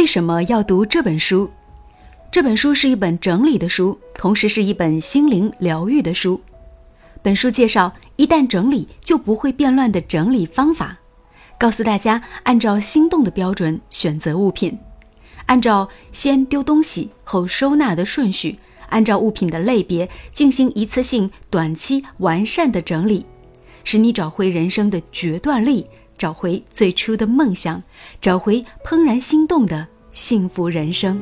为什么要读这本书？这本书是一本整理的书，同时是一本心灵疗愈的书。本书介绍一旦整理就不会变乱的整理方法，告诉大家按照心动的标准选择物品，按照先丢东西后收纳的顺序，按照物品的类别进行一次性短期完善的整理，使你找回人生的决断力。找回最初的梦想，找回怦然心动的幸福人生。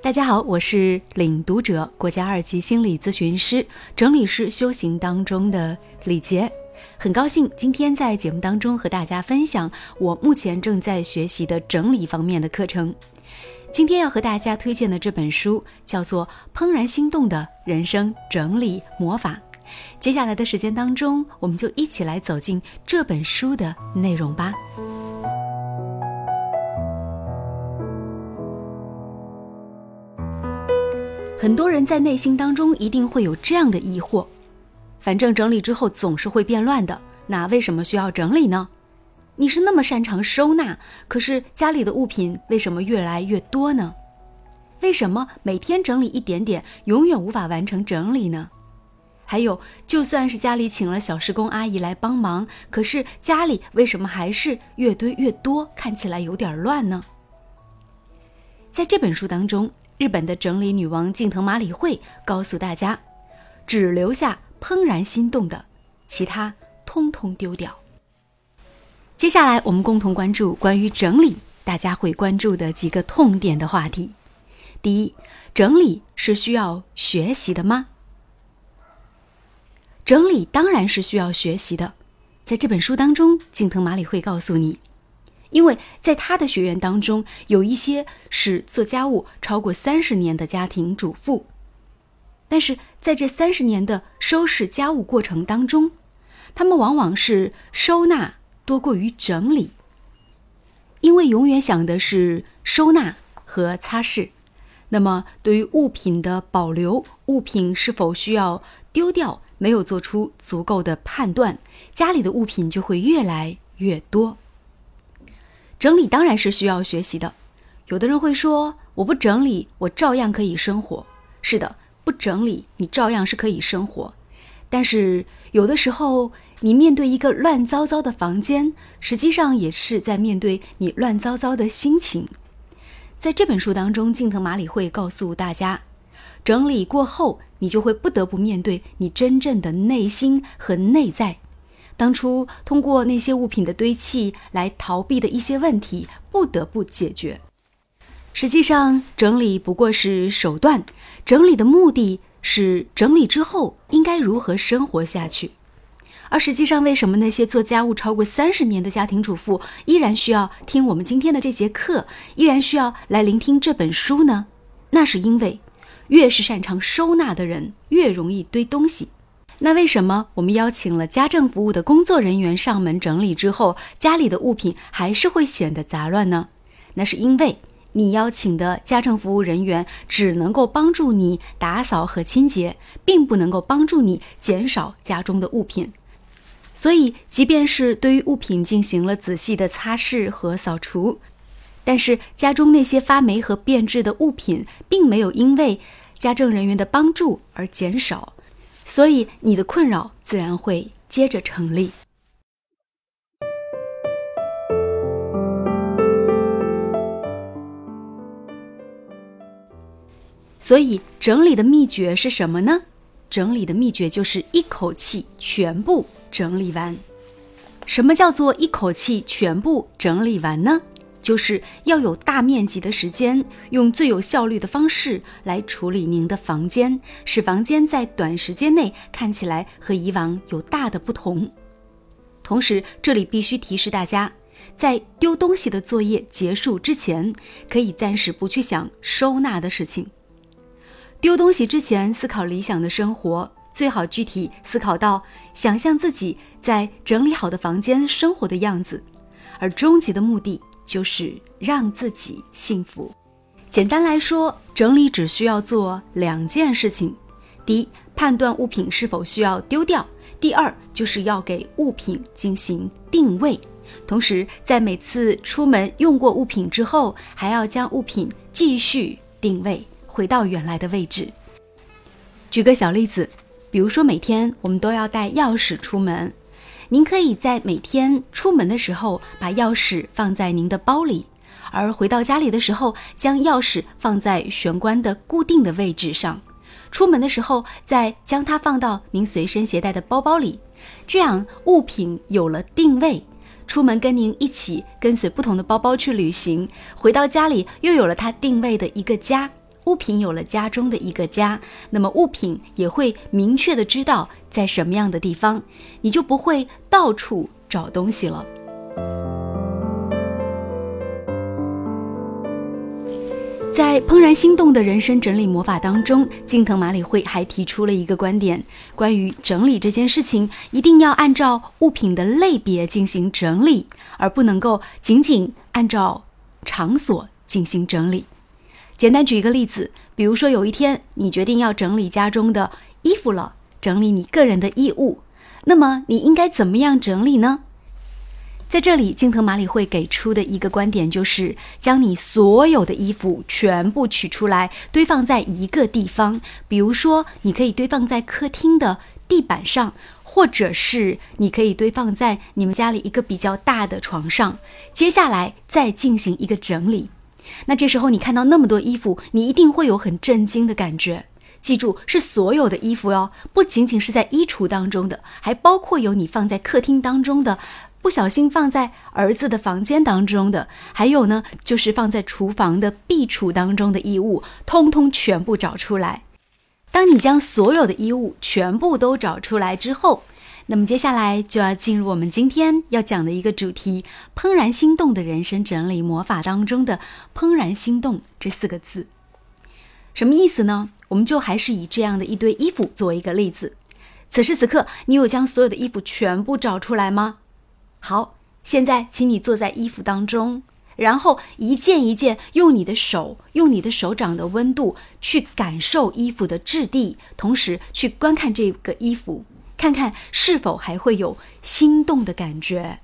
大家好，我是领读者、国家二级心理咨询师、整理师修行当中的李杰，很高兴今天在节目当中和大家分享我目前正在学习的整理方面的课程。今天要和大家推荐的这本书叫做《怦然心动的人生整理魔法》。接下来的时间当中，我们就一起来走进这本书的内容吧。很多人在内心当中一定会有这样的疑惑：反正整理之后总是会变乱的，那为什么需要整理呢？你是那么擅长收纳，可是家里的物品为什么越来越多呢？为什么每天整理一点点，永远无法完成整理呢？还有，就算是家里请了小时工阿姨来帮忙，可是家里为什么还是越堆越多，看起来有点乱呢？在这本书当中，日本的整理女王近藤麻里惠告诉大家，只留下怦然心动的，其他通通丢掉。接下来，我们共同关注关于整理大家会关注的几个痛点的话题。第一，整理是需要学习的吗？整理当然是需要学习的。在这本书当中，近藤麻里会告诉你，因为在他的学员当中，有一些是做家务超过三十年的家庭主妇，但是在这三十年的收拾家务过程当中，他们往往是收纳。多过于整理，因为永远想的是收纳和擦拭，那么对于物品的保留，物品是否需要丢掉，没有做出足够的判断，家里的物品就会越来越多。整理当然是需要学习的，有的人会说，我不整理，我照样可以生活。是的，不整理，你照样是可以生活，但是有的时候。你面对一个乱糟糟的房间，实际上也是在面对你乱糟糟的心情。在这本书当中，近藤麻里会告诉大家，整理过后，你就会不得不面对你真正的内心和内在。当初通过那些物品的堆砌来逃避的一些问题，不得不解决。实际上，整理不过是手段，整理的目的是整理之后应该如何生活下去。而实际上，为什么那些做家务超过三十年的家庭主妇依然需要听我们今天的这节课，依然需要来聆听这本书呢？那是因为，越是擅长收纳的人，越容易堆东西。那为什么我们邀请了家政服务的工作人员上门整理之后，家里的物品还是会显得杂乱呢？那是因为你邀请的家政服务人员只能够帮助你打扫和清洁，并不能够帮助你减少家中的物品。所以，即便是对于物品进行了仔细的擦拭和扫除，但是家中那些发霉和变质的物品并没有因为家政人员的帮助而减少，所以你的困扰自然会接着成立。所以，整理的秘诀是什么呢？整理的秘诀就是一口气全部。整理完，什么叫做一口气全部整理完呢？就是要有大面积的时间，用最有效率的方式来处理您的房间，使房间在短时间内看起来和以往有大的不同。同时，这里必须提示大家，在丢东西的作业结束之前，可以暂时不去想收纳的事情。丢东西之前，思考理想的生活。最好具体思考到，想象自己在整理好的房间生活的样子，而终极的目的就是让自己幸福。简单来说，整理只需要做两件事情：第一，判断物品是否需要丢掉；第二，就是要给物品进行定位。同时，在每次出门用过物品之后，还要将物品继续定位，回到原来的位置。举个小例子，比如说每天我们都要带钥匙出门，您可以在每天出门的时候把钥匙放在您的包里，而回到家里的时候将钥匙放在玄关的固定的位置上，出门的时候再将它放到您随身携带的包包里，这样物品有了定位。出门跟您一起跟随不同的包包去旅行，回到家里又有了它定位的一个家，物品有了家中的一个家，那么物品也会明确的知道在什么样的地方，你就不会到处找东西了。在《怦然心动的人生整理魔法》当中，近藤麻里惠还提出了一个观点：关于整理这件事情，一定要按照物品的类别进行整理，而不能够仅仅按照场所进行整理。简单举一个例子，比如说有一天你决定要整理家中的衣服了，整理你个人的衣物，那么你应该怎么样整理呢？在这里，金藤马里会给出的一个观点就是，将你所有的衣服全部取出来，堆放在一个地方。比如说，你可以堆放在客厅的地板上，或者是你可以堆放在你们家里一个比较大的床上。接下来再进行一个整理。那这时候你看到那么多衣服，你一定会有很震惊的感觉。记住，是所有的衣服哟，不仅仅是在衣橱当中的，还包括有你放在客厅当中的。不小心放在儿子的房间当中的，还有呢，就是放在厨房的壁橱当中的衣物，通通全部找出来。当你将所有的衣物全部都找出来之后，那么接下来就要进入我们今天要讲的一个主题——怦然心动的人生整理魔法当中的“怦然心动”这四个字，什么意思呢？我们就还是以这样的一堆衣服作为一个例子。此时此刻，你有将所有的衣服全部找出来吗？好，现在请你坐在衣服当中，然后一件一件用你的手，用你的手掌的温度去感受衣服的质地，同时去观看这个衣服，看看是否还会有心动的感觉。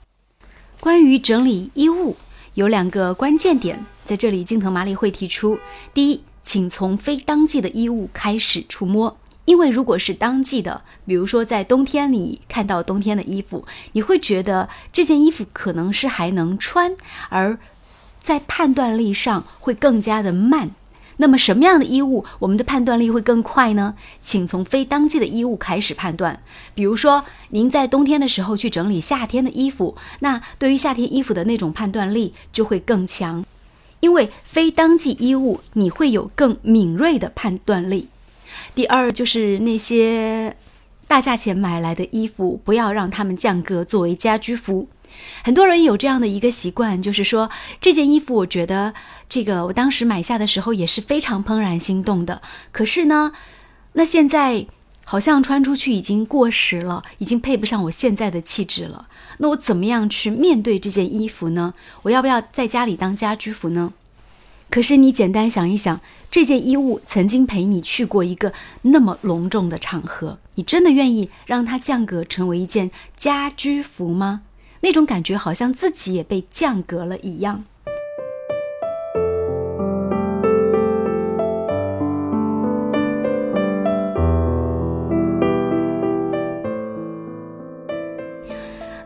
关于整理衣物，有两个关键点，在这里金藤麻里会提出：第一，请从非当季的衣物开始触摸。因为如果是当季的，比如说在冬天里看到冬天的衣服，你会觉得这件衣服可能是还能穿，而在判断力上会更加的慢。那么什么样的衣物我们的判断力会更快呢？请从非当季的衣物开始判断。比如说您在冬天的时候去整理夏天的衣服，那对于夏天衣服的那种判断力就会更强，因为非当季衣物你会有更敏锐的判断力。第二就是那些大价钱买来的衣服，不要让他们降格作为家居服。很多人有这样的一个习惯，就是说这件衣服，我觉得这个我当时买下的时候也是非常怦然心动的。可是呢，那现在好像穿出去已经过时了，已经配不上我现在的气质了。那我怎么样去面对这件衣服呢？我要不要在家里当家居服呢？可是你简单想一想，这件衣物曾经陪你去过一个那么隆重的场合，你真的愿意让它降格成为一件家居服吗？那种感觉好像自己也被降格了一样。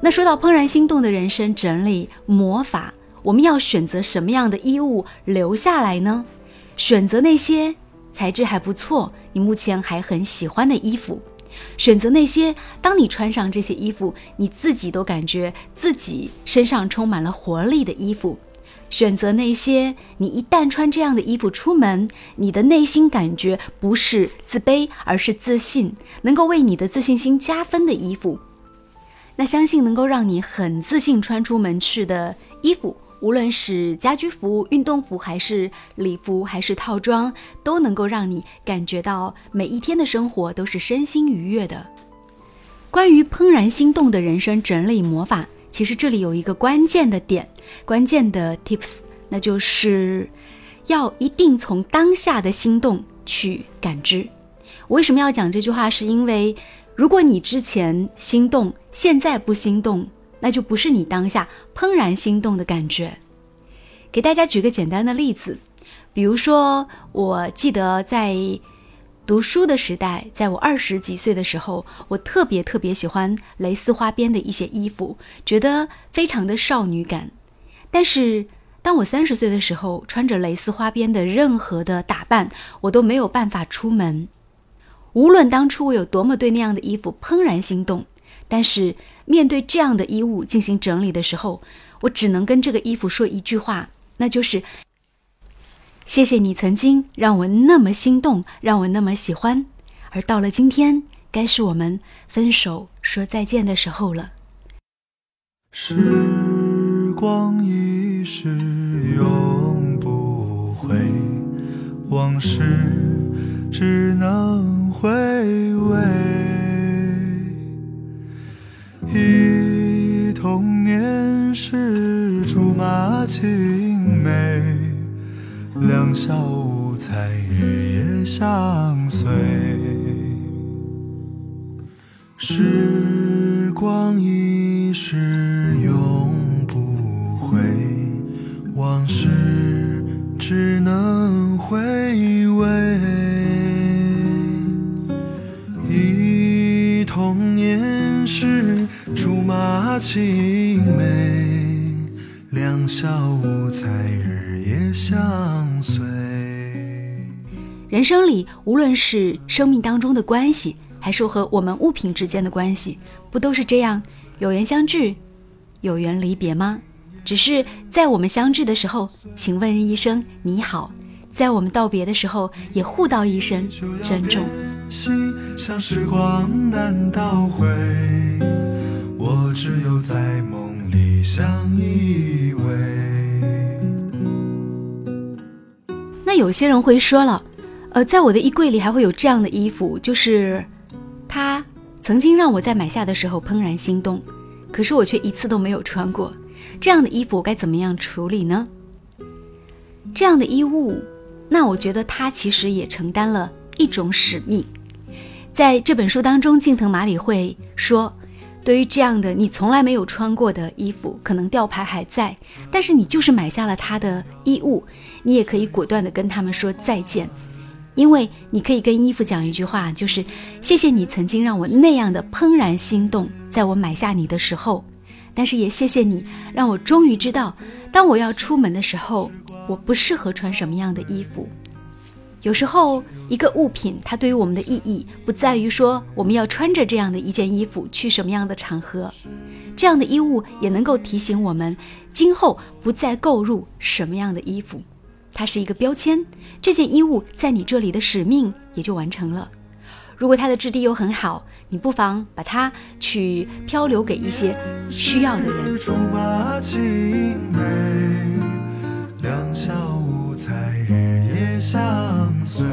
那说到怦然心动的人生整理魔法。我们要选择什么样的衣物留下来呢？选择那些材质还不错、你目前还很喜欢的衣服；选择那些当你穿上这些衣服，你自己都感觉自己身上充满了活力的衣服；选择那些你一旦穿这样的衣服出门，你的内心感觉不是自卑，而是自信，能够为你的自信心加分的衣服。那相信能够让你很自信穿出门去的衣服。无论是家居服、运动服，还是礼服，还是套装，都能够让你感觉到每一天的生活都是身心愉悦的。关于怦然心动的人生整理魔法，其实这里有一个关键的点，关键的 tips，那就是要一定从当下的心动去感知。我为什么要讲这句话？是因为如果你之前心动，现在不心动，那就不是你当下怦然心动的感觉。给大家举个简单的例子，比如说，我记得在。读书的时代，在我二十几岁的时候，我特别特别喜欢蕾丝花边的一些衣服，觉得非常的少女感。但是，当我三十岁的时候，穿着蕾丝花边的任何的打扮，我都没有办法出门。无论当初我有多么对那样的衣服怦然心动，但是面对这样的衣物进行整理的时候，我只能跟这个衣服说一句话，那就是。谢谢你曾经让我那么心动，让我那么喜欢，而到了今天，该是我们分手说再见的时候了。时光一逝永不回，往事只能回味。忆童年时竹马青梅。两小无猜，日夜相随。时光一逝青梅，两小无猜，日夜相随。人生里，无论是生命当中的关系，还是和我们物品之间的关系，不都是这样有缘相聚，有缘离别吗？只是在我们相聚的时候，请问一声你好；在我们道别的时候，也互道一声珍重。我只有在梦里相依偎。那有些人会说了。呃，在我的衣柜里还会有这样的衣服，就是他曾经让我在买下的时候怦然心动，可是我却一次都没有穿过。这样的衣服我该怎么样处理呢？这样的衣物，那我觉得它其实也承担了一种使命。在这本书当中，近藤麻里会说，对于这样的你从来没有穿过的衣服，可能吊牌还在，但是你就是买下了他的衣物，你也可以果断的跟他们说再见。因为你可以跟衣服讲一句话，就是谢谢你曾经让我那样的怦然心动，在我买下你的时候，但是也谢谢你让我终于知道，当我要出门的时候，我不适合穿什么样的衣服。有时候，一个物品它对于我们的意义，不在于说我们要穿着这样的一件衣服去什么样的场合，这样的衣物也能够提醒我们，今后不再购入什么样的衣服。它是一个标签，这件衣物在你这里的使命也就完成了。如果它的质地又很好，你不妨把它去漂流给一些需要的人。相随。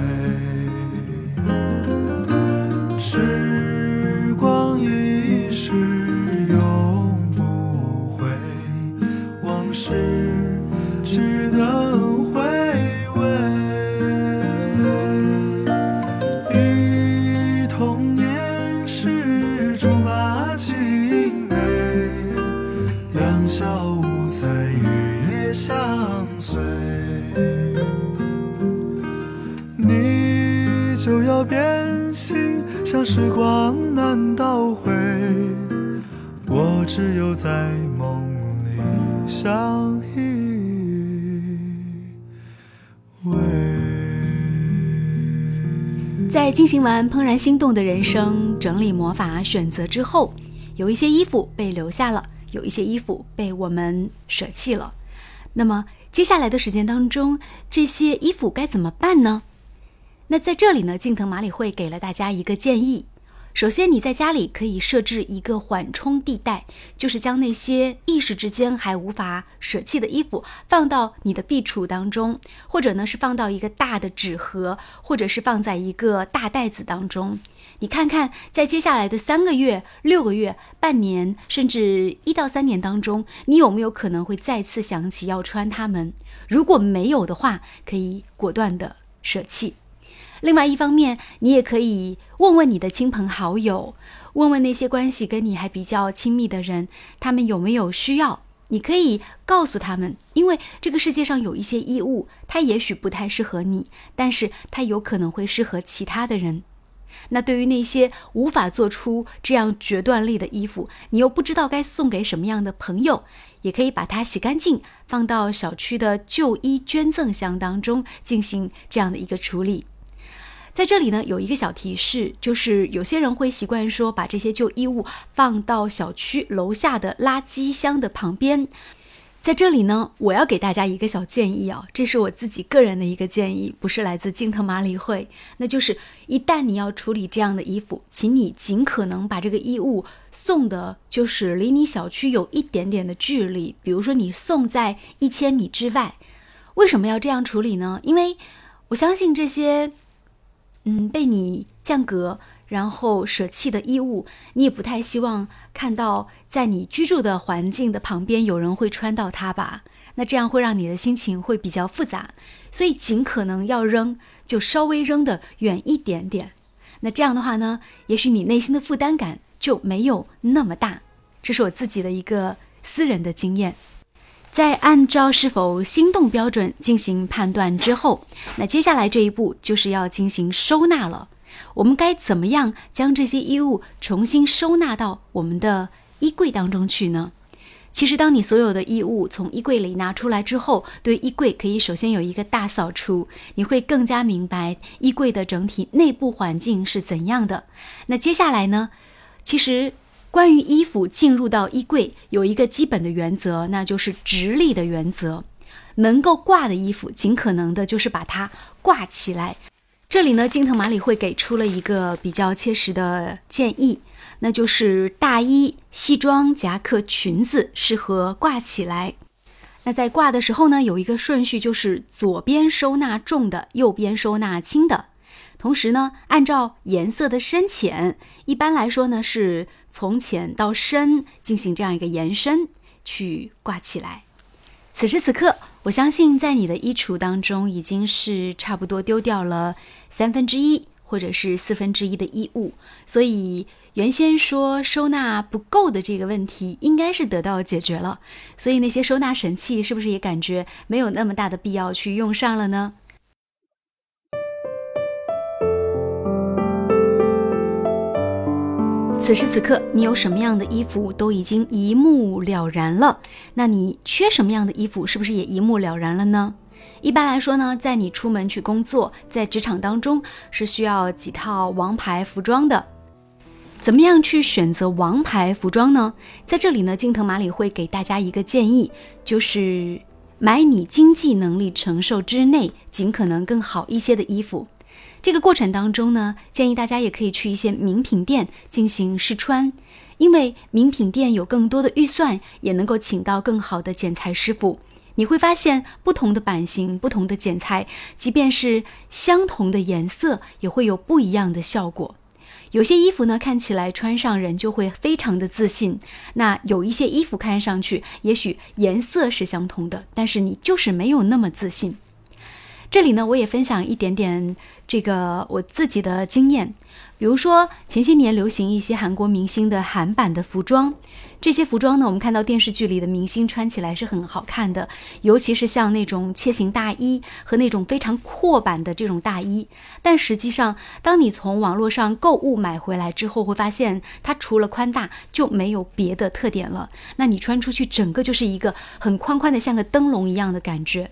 听完怦然心动的人生整理魔法选择之后，有一些衣服被留下了，有一些衣服被我们舍弃了。那么接下来的时间当中，这些衣服该怎么办呢？那在这里呢，近藤麻里会给了大家一个建议。首先，你在家里可以设置一个缓冲地带，就是将那些一时之间还无法舍弃的衣服放到你的壁橱当中，或者呢是放到一个大的纸盒，或者是放在一个大袋子当中。你看看，在接下来的三个月、六个月、半年，甚至一到三年当中，你有没有可能会再次想起要穿它们？如果没有的话，可以果断的舍弃。另外一方面，你也可以问问你的亲朋好友，问问那些关系跟你还比较亲密的人，他们有没有需要。你可以告诉他们，因为这个世界上有一些衣物，它也许不太适合你，但是它有可能会适合其他的人。那对于那些无法做出这样决断力的衣服，你又不知道该送给什么样的朋友，也可以把它洗干净，放到小区的旧衣捐赠箱当中进行这样的一个处理。在这里呢，有一个小提示，就是有些人会习惯说把这些旧衣物放到小区楼下的垃圾箱的旁边。在这里呢，我要给大家一个小建议啊，这是我自己个人的一个建议，不是来自金特马里会。那就是一旦你要处理这样的衣服，请你尽可能把这个衣物送的，就是离你小区有一点点的距离，比如说你送在一千米之外。为什么要这样处理呢？因为我相信这些。嗯，被你降格，然后舍弃的衣物，你也不太希望看到在你居住的环境的旁边有人会穿到它吧？那这样会让你的心情会比较复杂，所以尽可能要扔，就稍微扔的远一点点。那这样的话呢，也许你内心的负担感就没有那么大。这是我自己的一个私人的经验。在按照是否心动标准进行判断之后，那接下来这一步就是要进行收纳了。我们该怎么样将这些衣物重新收纳到我们的衣柜当中去呢？其实，当你所有的衣物从衣柜里拿出来之后，对衣柜可以首先有一个大扫除，你会更加明白衣柜的整体内部环境是怎样的。那接下来呢？其实。关于衣服进入到衣柜，有一个基本的原则，那就是直立的原则。能够挂的衣服，尽可能的就是把它挂起来。这里呢，金藤马里会给出了一个比较切实的建议，那就是大衣、西装、夹克、裙子适合挂起来。那在挂的时候呢，有一个顺序，就是左边收纳重的，右边收纳轻的。同时呢，按照颜色的深浅，一般来说呢，是从浅到深进行这样一个延伸去挂起来。此时此刻，我相信在你的衣橱当中已经是差不多丢掉了三分之一或者是四分之一的衣物，所以原先说收纳不够的这个问题应该是得到解决了。所以那些收纳神器是不是也感觉没有那么大的必要去用上了呢？此时此刻，你有什么样的衣服都已经一目了然了。那你缺什么样的衣服，是不是也一目了然了呢？一般来说呢，在你出门去工作，在职场当中是需要几套王牌服装的。怎么样去选择王牌服装呢？在这里呢，金藤马里会给大家一个建议，就是买你经济能力承受之内，尽可能更好一些的衣服。这个过程当中呢，建议大家也可以去一些名品店进行试穿，因为名品店有更多的预算，也能够请到更好的剪裁师傅。你会发现，不同的版型、不同的剪裁，即便是相同的颜色，也会有不一样的效果。有些衣服呢，看起来穿上人就会非常的自信；那有一些衣服看上去，也许颜色是相同的，但是你就是没有那么自信。这里呢，我也分享一点点这个我自己的经验，比如说前些年流行一些韩国明星的韩版的服装，这些服装呢，我们看到电视剧里的明星穿起来是很好看的，尤其是像那种切形大衣和那种非常阔版的这种大衣，但实际上，当你从网络上购物买回来之后，会发现它除了宽大就没有别的特点了，那你穿出去整个就是一个很宽宽的，像个灯笼一样的感觉。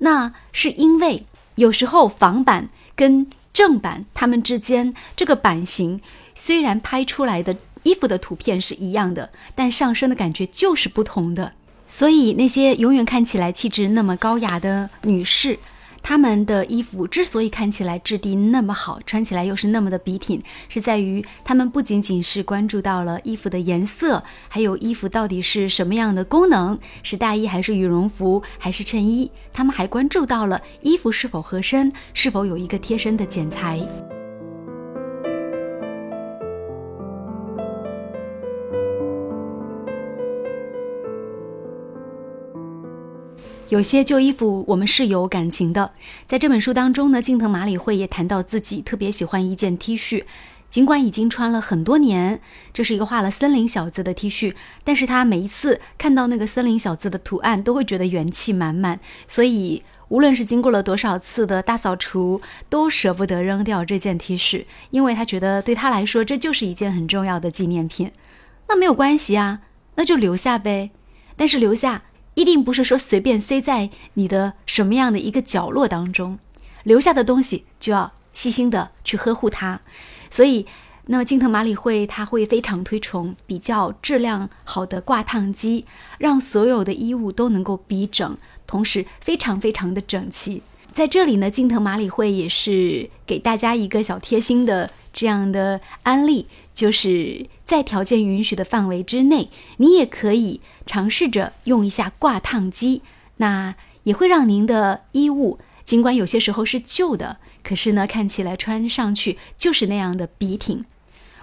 那是因为有时候仿版跟正版它们之间这个版型虽然拍出来的衣服的图片是一样的，但上身的感觉就是不同的。所以那些永远看起来气质那么高雅的女士。他们的衣服之所以看起来质地那么好，穿起来又是那么的笔挺，是在于他们不仅仅是关注到了衣服的颜色，还有衣服到底是什么样的功能，是大衣还是羽绒服还是衬衣，他们还关注到了衣服是否合身，是否有一个贴身的剪裁。有些旧衣服我们是有感情的。在这本书当中呢，近藤麻里惠也谈到自己特别喜欢一件 T 恤，尽管已经穿了很多年，这是一个画了森林小子的 T 恤，但是他每一次看到那个森林小子的图案，都会觉得元气满满。所以无论是经过了多少次的大扫除，都舍不得扔掉这件 T 恤，因为他觉得对他来说这就是一件很重要的纪念品。那没有关系啊，那就留下呗。但是留下一定不是说随便塞在你的什么样的一个角落当中，留下的东西就要细心的去呵护它。所以，那么金藤马里惠他会非常推崇比较质量好的挂烫机，让所有的衣物都能够逼整，同时非常非常的整齐。在这里呢，金藤马里惠也是给大家一个小贴心的这样的案例，就是在条件允许的范围之内，你也可以尝试着用一下挂烫机，那也会让您的衣物，尽管有些时候是旧的，可是呢，看起来穿上去就是那样的笔挺。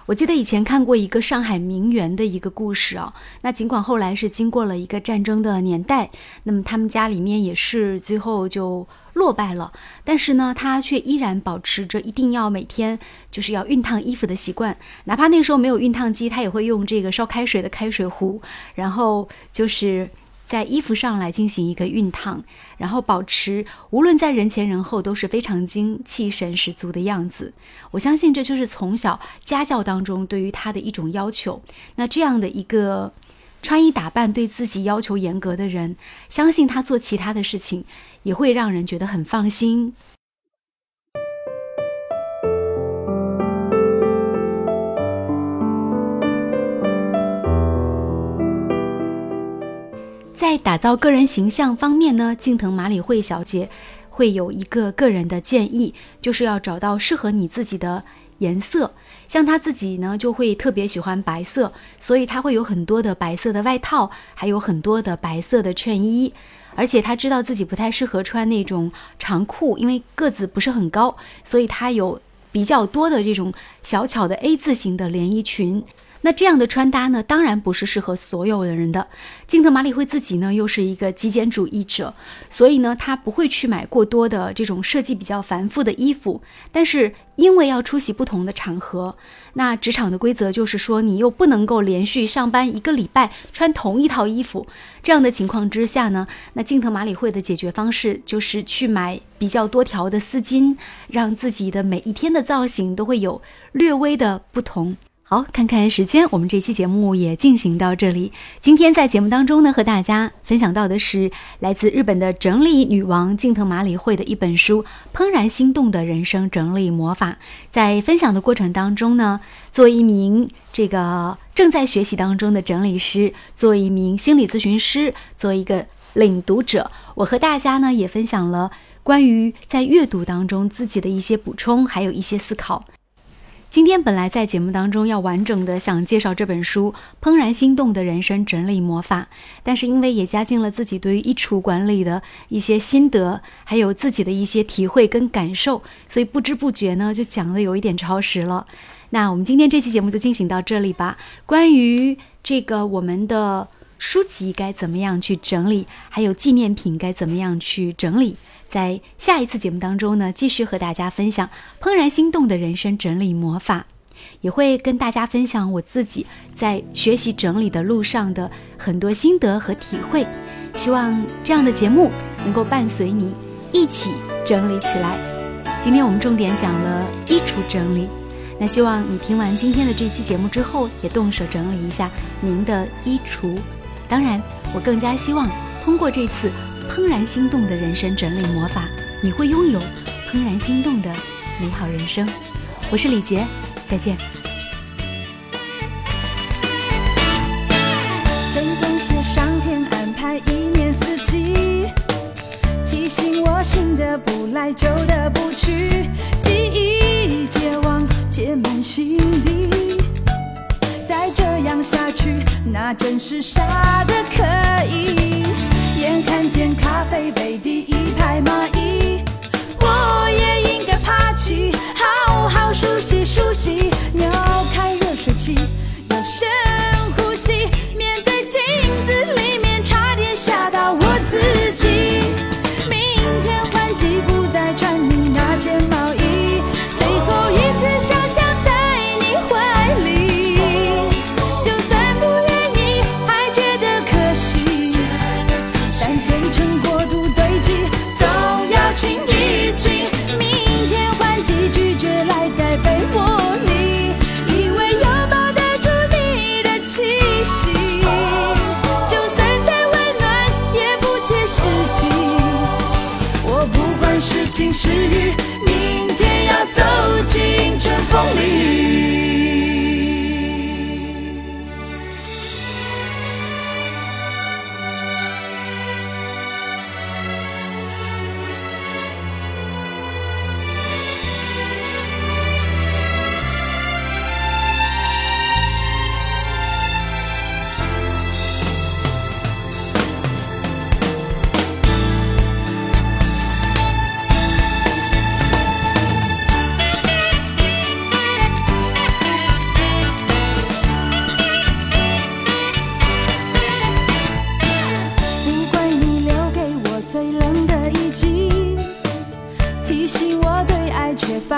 我记得以前看过一个上海名媛的一个故事哦，那尽管后来是经过了一个战争的年代，那么他们家里面也是最后就落败了，但是呢，她却依然保持着一定要每天就是要熨烫衣服的习惯，哪怕那时候没有熨烫机，她也会用这个烧开水的开水壶，然后就是。在衣服上来进行一个熨烫，然后保持无论在人前人后都是非常精气神十足的样子。我相信这就是从小家教当中对于他的一种要求。那这样的一个穿衣打扮对自己要求严格的人，相信他做其他的事情也会让人觉得很放心。在打造个人形象方面呢，近藤麻里惠小姐会有一个个人的建议，就是要找到适合你自己的颜色。像她自己呢，就会特别喜欢白色，所以她会有很多的白色的外套，还有很多的白色的衬衣。而且她知道自己不太适合穿那种长裤，因为个子不是很高，所以她有比较多的这种小巧的 A 字形的连衣裙。那这样的穿搭呢，当然不是适合所有的人的。金特马里会自己呢，又是一个极简主义者，所以呢，他不会去买过多的这种设计比较繁复的衣服。但是因为要出席不同的场合，那职场的规则就是说，你又不能够连续上班一个礼拜穿同一套衣服。这样的情况之下呢，那金特马里会的解决方式就是去买比较多条的丝巾，让自己的每一天的造型都会有略微的不同。好，看看时间，我们这期节目也进行到这里。今天在节目当中呢，和大家分享到的是来自日本的整理女王近藤麻里惠的一本书《怦然心动的人生整理魔法》。在分享的过程当中呢，作为一名这个正在学习当中的整理师，作为一名心理咨询师，作为一个领读者，我和大家呢也分享了关于在阅读当中自己的一些补充，还有一些思考。今天本来在节目当中要完整的想介绍这本书《怦然心动的人生整理魔法》，但是因为也加进了自己对于衣橱管理的一些心得，还有自己的一些体会跟感受，所以不知不觉呢就讲的有一点超时了。那我们今天这期节目就进行到这里吧。关于这个我们的书籍该怎么样去整理，还有纪念品该怎么样去整理。在下一次节目当中呢，继续和大家分享怦然心动的人生整理魔法，也会跟大家分享我自己在学习整理的路上的很多心得和体会。希望这样的节目能够伴随你一起整理起来。今天我们重点讲了衣橱整理，那希望你听完今天的这期节目之后，也动手整理一下您的衣橱。当然，我更加希望通过这次。怦然心动的人生整理魔法，你会拥有怦然心动的美好人生。我是李杰，再见。真感谢上天安排一年四季，提醒我新的不来，旧的不去，记忆结网结满心底。再这样下去，那真是傻的可以。咖啡杯第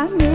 Amém.